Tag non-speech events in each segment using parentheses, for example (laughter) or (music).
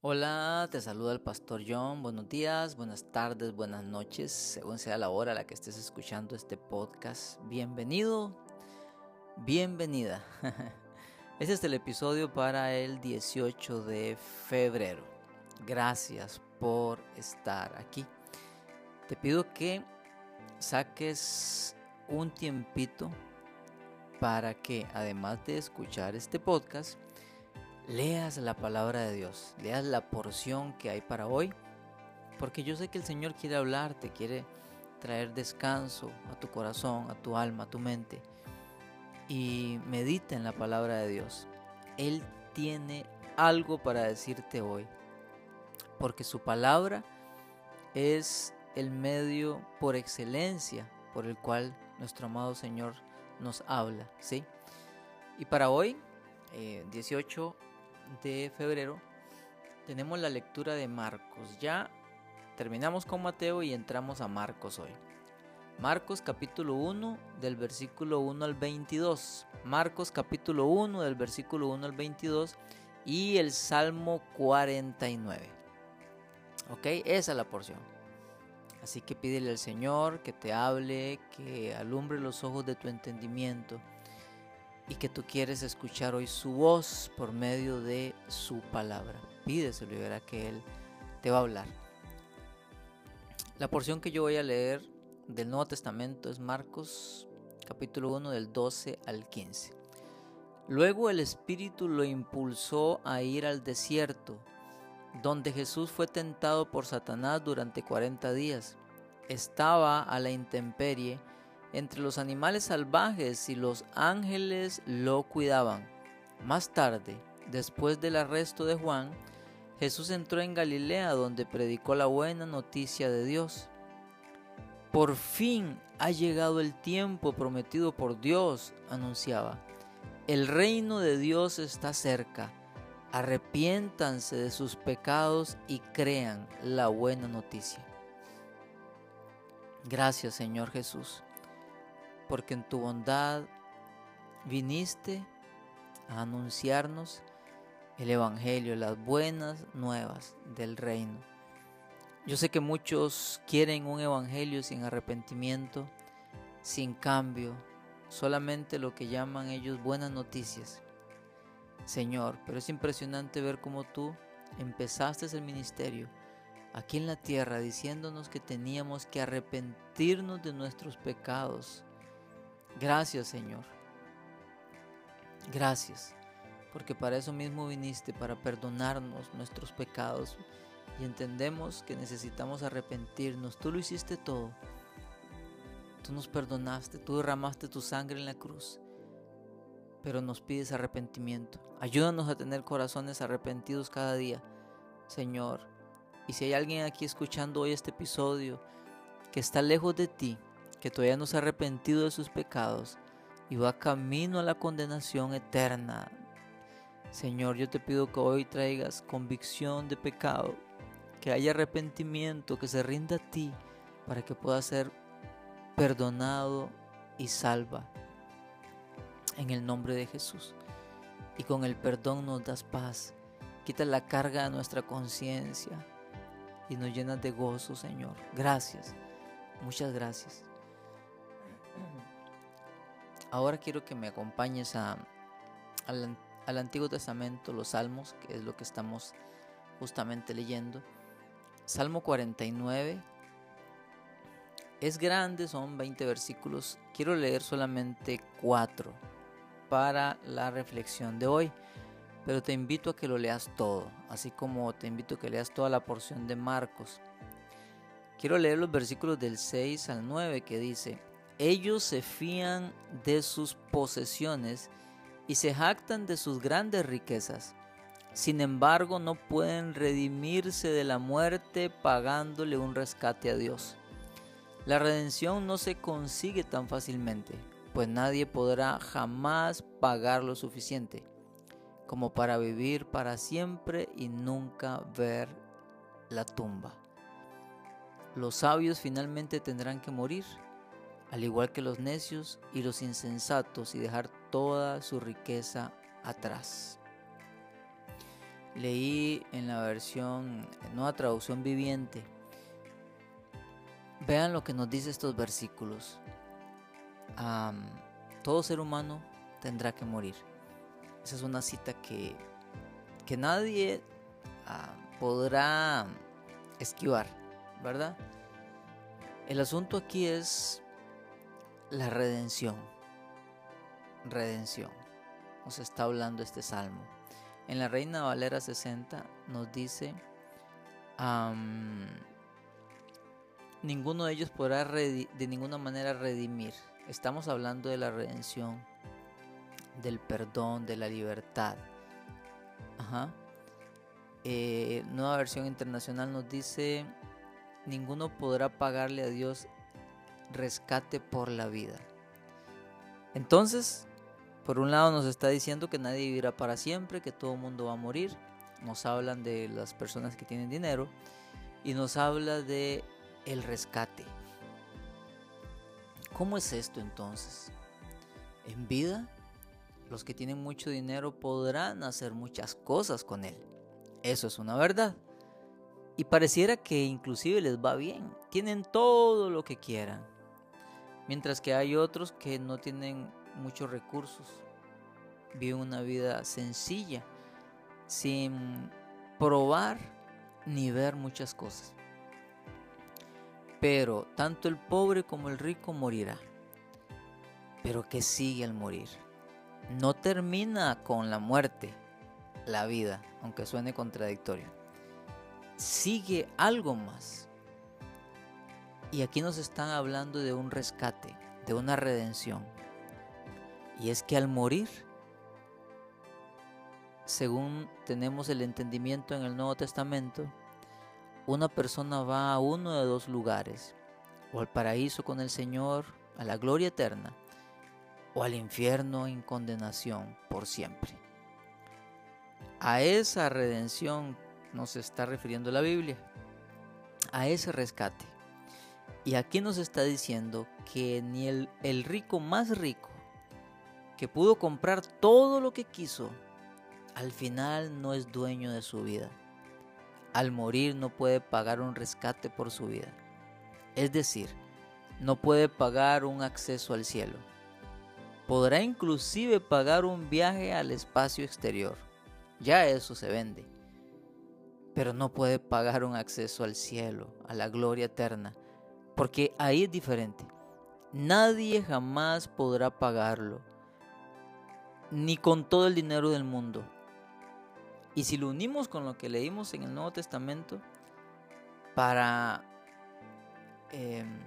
Hola, te saluda el pastor John. Buenos días, buenas tardes, buenas noches, según sea la hora a la que estés escuchando este podcast. Bienvenido, bienvenida. (laughs) Este es el episodio para el 18 de febrero. Gracias por estar aquí. Te pido que saques un tiempito para que, además de escuchar este podcast, leas la palabra de Dios, leas la porción que hay para hoy, porque yo sé que el Señor quiere hablarte, quiere traer descanso a tu corazón, a tu alma, a tu mente. Y medita en la palabra de Dios. Él tiene algo para decirte hoy, porque su palabra es el medio por excelencia por el cual nuestro amado Señor nos habla, ¿sí? Y para hoy, 18 eh, de febrero tenemos la lectura de Marcos. Ya terminamos con Mateo y entramos a Marcos hoy. Marcos capítulo 1 del versículo 1 al 22. Marcos capítulo 1 del versículo 1 al 22 y el Salmo 49. Ok, esa es la porción. Así que pídele al Señor que te hable, que alumbre los ojos de tu entendimiento y que tú quieres escuchar hoy su voz por medio de su palabra. Pídeselo y verá que Él te va a hablar. La porción que yo voy a leer del Nuevo Testamento es Marcos capítulo 1 del 12 al 15. Luego el Espíritu lo impulsó a ir al desierto, donde Jesús fue tentado por Satanás durante 40 días. Estaba a la intemperie entre los animales salvajes y los ángeles lo cuidaban. Más tarde, después del arresto de Juan, Jesús entró en Galilea donde predicó la buena noticia de Dios. Por fin ha llegado el tiempo prometido por Dios, anunciaba. El reino de Dios está cerca. Arrepiéntanse de sus pecados y crean la buena noticia. Gracias Señor Jesús porque en tu bondad viniste a anunciarnos el Evangelio, las buenas nuevas del reino. Yo sé que muchos quieren un Evangelio sin arrepentimiento, sin cambio, solamente lo que llaman ellos buenas noticias. Señor, pero es impresionante ver cómo tú empezaste el ministerio aquí en la tierra diciéndonos que teníamos que arrepentirnos de nuestros pecados Gracias Señor. Gracias, porque para eso mismo viniste, para perdonarnos nuestros pecados. Y entendemos que necesitamos arrepentirnos. Tú lo hiciste todo. Tú nos perdonaste, tú derramaste tu sangre en la cruz. Pero nos pides arrepentimiento. Ayúdanos a tener corazones arrepentidos cada día, Señor. Y si hay alguien aquí escuchando hoy este episodio que está lejos de ti, que todavía no se ha arrepentido de sus pecados y va camino a la condenación eterna. Señor, yo te pido que hoy traigas convicción de pecado, que haya arrepentimiento, que se rinda a ti para que pueda ser perdonado y salva. En el nombre de Jesús. Y con el perdón nos das paz. Quita la carga de nuestra conciencia y nos llenas de gozo, Señor. Gracias. Muchas gracias. Ahora quiero que me acompañes al, al Antiguo Testamento, los Salmos, que es lo que estamos justamente leyendo. Salmo 49. Es grande, son 20 versículos. Quiero leer solamente 4 para la reflexión de hoy. Pero te invito a que lo leas todo, así como te invito a que leas toda la porción de Marcos. Quiero leer los versículos del 6 al 9 que dice, ellos se fían de sus posesiones y se jactan de sus grandes riquezas. Sin embargo, no pueden redimirse de la muerte pagándole un rescate a Dios. La redención no se consigue tan fácilmente, pues nadie podrá jamás pagar lo suficiente como para vivir para siempre y nunca ver la tumba. Los sabios finalmente tendrán que morir al igual que los necios y los insensatos, y dejar toda su riqueza atrás. leí en la versión, nueva traducción viviente. Vean lo que nos dice estos versículos. todo ser humano tendrá que morir. Esa es una cita que, que nadie ah, podrá esquivar, ¿verdad? El asunto aquí es la redención. Redención. Nos está hablando este salmo. En la Reina Valera 60 nos dice, ninguno de ellos podrá de ninguna manera redimir. Estamos hablando de la redención, del perdón, de la libertad. Ajá. Eh, nueva versión internacional nos dice, ninguno podrá pagarle a Dios rescate por la vida. Entonces, por un lado nos está diciendo que nadie vivirá para siempre, que todo el mundo va a morir. Nos hablan de las personas que tienen dinero y nos habla de el rescate. ¿Cómo es esto entonces? En vida, los que tienen mucho dinero podrán hacer muchas cosas con él. Eso es una verdad. Y pareciera que inclusive les va bien. Tienen todo lo que quieran. Mientras que hay otros que no tienen muchos recursos. Viven una vida sencilla, sin probar ni ver muchas cosas. Pero tanto el pobre como el rico morirá. Pero que sigue al morir. No termina con la muerte la vida, aunque suene contradictorio. Sigue algo más. Y aquí nos están hablando de un rescate, de una redención. Y es que al morir, según tenemos el entendimiento en el Nuevo Testamento, una persona va a uno de dos lugares, o al paraíso con el Señor, a la gloria eterna, o al infierno en condenación por siempre. A esa redención nos está refiriendo la Biblia, a ese rescate. Y aquí nos está diciendo que ni el, rico más rico que pudo comprar todo lo que quiso, al final no es dueño de su vida. Al morir no puede pagar un rescate por su vida. Es decir, no puede pagar un acceso al cielo. Podrá inclusive pagar un viaje al espacio exterior. Ya eso se vende. Pero no puede pagar un acceso al cielo, a la gloria eterna. Porque ahí es diferente. Nadie jamás podrá pagarlo ni con todo el dinero del mundo. Y si lo unimos con lo que leímos en el Nuevo Testamento, para em,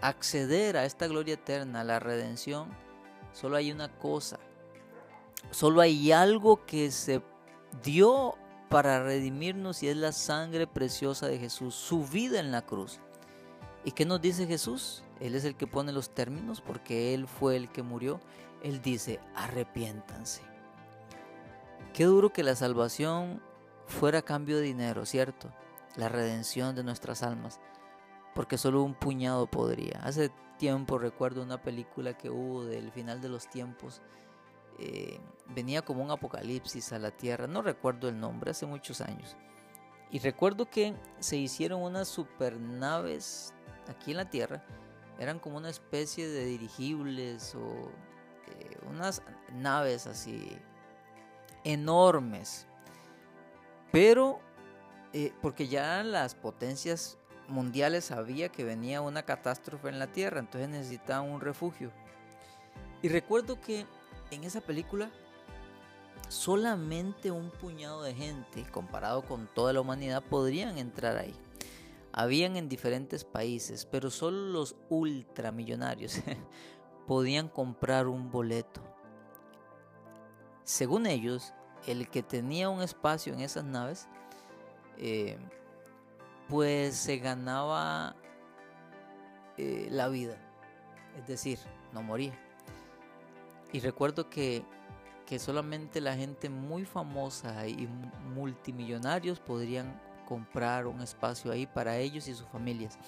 acceder a esta gloria eterna, a la redención, solo hay una cosa, solo hay algo que se dio para redimirnos y es la sangre preciosa de Jesús, su vida en la cruz. ¿Y qué nos dice Jesús? Él es el que pone los términos porque Él fue el que murió él dice, arrepiéntanse. Qué duro que la salvación fuera a cambio de dinero, ¿cierto? La redención de nuestras almas, porque solo un puñado podría. Hace tiempo recuerdo una película que hubo del final de los tiempos. Eh, venía como un apocalipsis a la tierra, no recuerdo el nombre, hace muchos años. Y recuerdo que se hicieron unas supernaves aquí en la tierra, eran como una especie de dirigibles o eh, unas naves así enormes. Pero, eh, porque ya las potencias mundiales sabía que venía una catástrofe en la Tierra, entonces necesitaban un refugio. Y recuerdo que en esa película solamente un puñado de gente, comparado con toda la humanidad, podrían entrar ahí. Habían en diferentes países, pero solo los ultramillonarios (laughs) podían comprar un boleto. Según ellos, el que tenía un espacio en esas naves, eh, pues se ganaba eh, la vida, es decir, no moría. Y recuerdo que, que solamente la gente muy famosa y multimillonarios podrían comprar un espacio ahí para ellos y sus familias.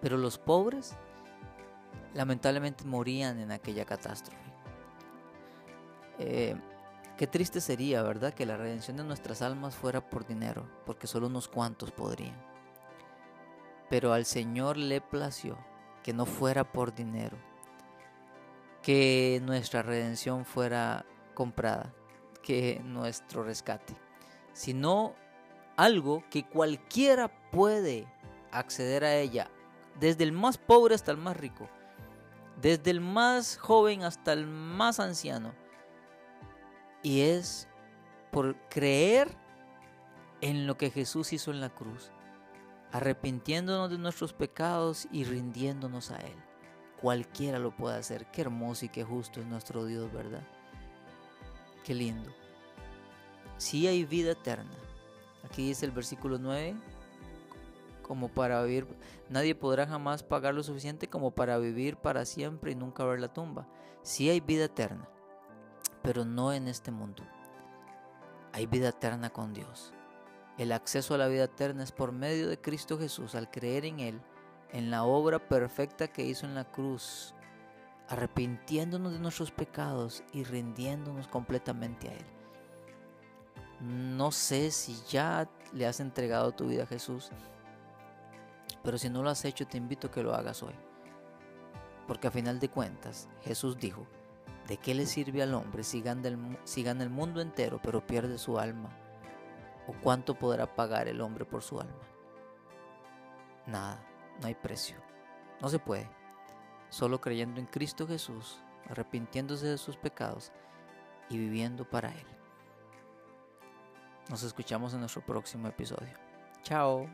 Pero los pobres lamentablemente morían en aquella catástrofe. Eh, Qué triste sería, ¿verdad? Que la redención de nuestras almas fuera por dinero, porque solo unos cuantos podrían. Pero al Señor le plació que no fuera por dinero, que nuestra redención fuera comprada, que nuestro rescate, sino algo que cualquiera puede acceder a ella, desde el más pobre hasta el más rico, desde el más joven hasta el más anciano. Y es por creer en lo que Jesús hizo en la cruz, arrepintiéndonos de nuestros pecados y rindiéndonos a Él. Cualquiera lo puede hacer. Qué hermoso y qué justo es nuestro Dios, ¿verdad? Qué lindo. Si hay vida eterna. Aquí dice el versículo 9, como para vivir, nadie podrá jamás pagar lo suficiente como para vivir para siempre y nunca ver la tumba. Si hay vida eterna, pero no en este mundo. Hay vida eterna con Dios. El acceso a la vida eterna es por medio de Cristo Jesús, al creer en Él, en la obra perfecta que hizo en la cruz, arrepintiéndonos de nuestros pecados y rindiéndonos completamente a Él. No sé si ya le has entregado tu vida a Jesús, pero si no lo has hecho te invito a que lo hagas hoy. Porque a final de cuentas Jesús dijo, ¿de qué le sirve al hombre si gana, el, el mundo entero pero pierde su alma? ¿O cuánto podrá pagar el hombre por su alma? Nada, no hay precio. No se puede. Solo creyendo en Cristo Jesús, arrepintiéndose de sus pecados y viviendo para Él. Nos escuchamos en nuestro próximo episodio. Chao.